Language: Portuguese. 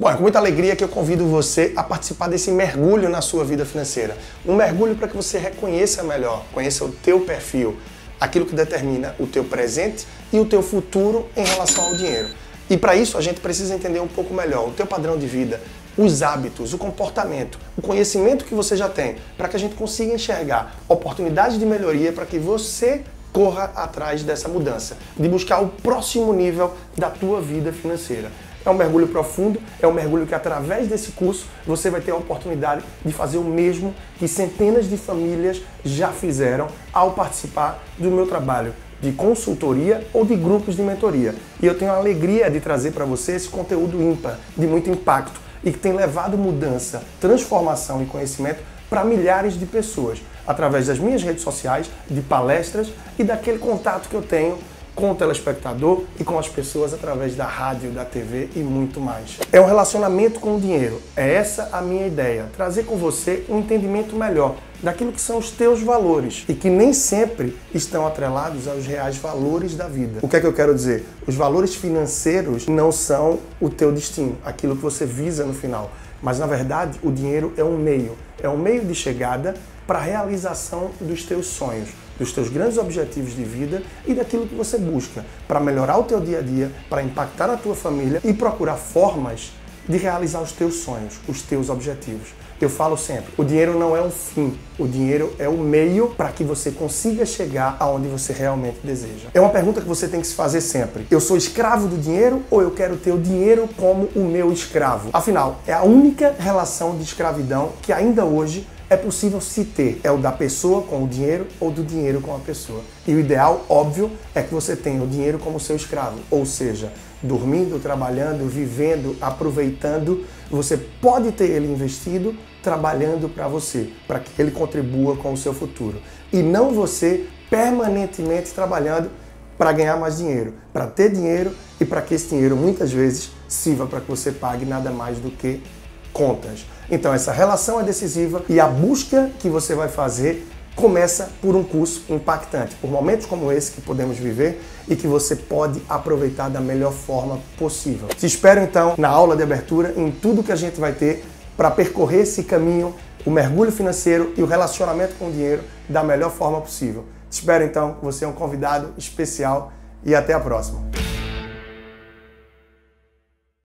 Bom, é com muita alegria que eu convido você a participar desse mergulho na sua vida financeira. Um mergulho para que você reconheça melhor, conheça o teu perfil, aquilo que determina o teu presente e o teu futuro em relação ao dinheiro. E para isso a gente precisa entender um pouco melhor o teu padrão de vida, os hábitos, o comportamento, o conhecimento que você já tem, para que a gente consiga enxergar oportunidades de melhoria para que você corra atrás dessa mudança, de buscar o próximo nível da tua vida financeira. É um mergulho profundo, é um mergulho que através desse curso você vai ter a oportunidade de fazer o mesmo que centenas de famílias já fizeram ao participar do meu trabalho de consultoria ou de grupos de mentoria. E eu tenho a alegria de trazer para você esse conteúdo ímpar, de muito impacto e que tem levado mudança, transformação e conhecimento para milhares de pessoas, através das minhas redes sociais, de palestras e daquele contato que eu tenho com o telespectador e com as pessoas através da rádio, da TV e muito mais. É um relacionamento com o dinheiro. É essa a minha ideia, trazer com você um entendimento melhor daquilo que são os teus valores e que nem sempre estão atrelados aos reais valores da vida. O que é que eu quero dizer? Os valores financeiros não são o teu destino, aquilo que você visa no final. Mas na verdade, o dinheiro é um meio, é um meio de chegada para a realização dos teus sonhos, dos teus grandes objetivos de vida e daquilo que você busca para melhorar o teu dia a dia, para impactar a tua família e procurar formas de realizar os teus sonhos, os teus objetivos. Eu falo sempre, o dinheiro não é um fim, o dinheiro é o meio para que você consiga chegar aonde você realmente deseja. É uma pergunta que você tem que se fazer sempre. Eu sou escravo do dinheiro ou eu quero ter o dinheiro como o meu escravo? Afinal, é a única relação de escravidão que ainda hoje é possível se ter. É o da pessoa com o dinheiro ou do dinheiro com a pessoa. E o ideal, óbvio, é que você tenha o dinheiro como seu escravo, ou seja, dormindo, trabalhando, vivendo, aproveitando, você pode ter ele investido trabalhando para você, para que ele contribua com o seu futuro. E não você permanentemente trabalhando para ganhar mais dinheiro, para ter dinheiro e para que esse dinheiro muitas vezes sirva para que você pague nada mais do que contas. Então essa relação é decisiva e a busca que você vai fazer começa por um curso impactante, por momentos como esse que podemos viver e que você pode aproveitar da melhor forma possível. Te espero então na aula de abertura em tudo que a gente vai ter para percorrer esse caminho, o mergulho financeiro e o relacionamento com o dinheiro da melhor forma possível. Te espero então, você é um convidado especial e até a próxima.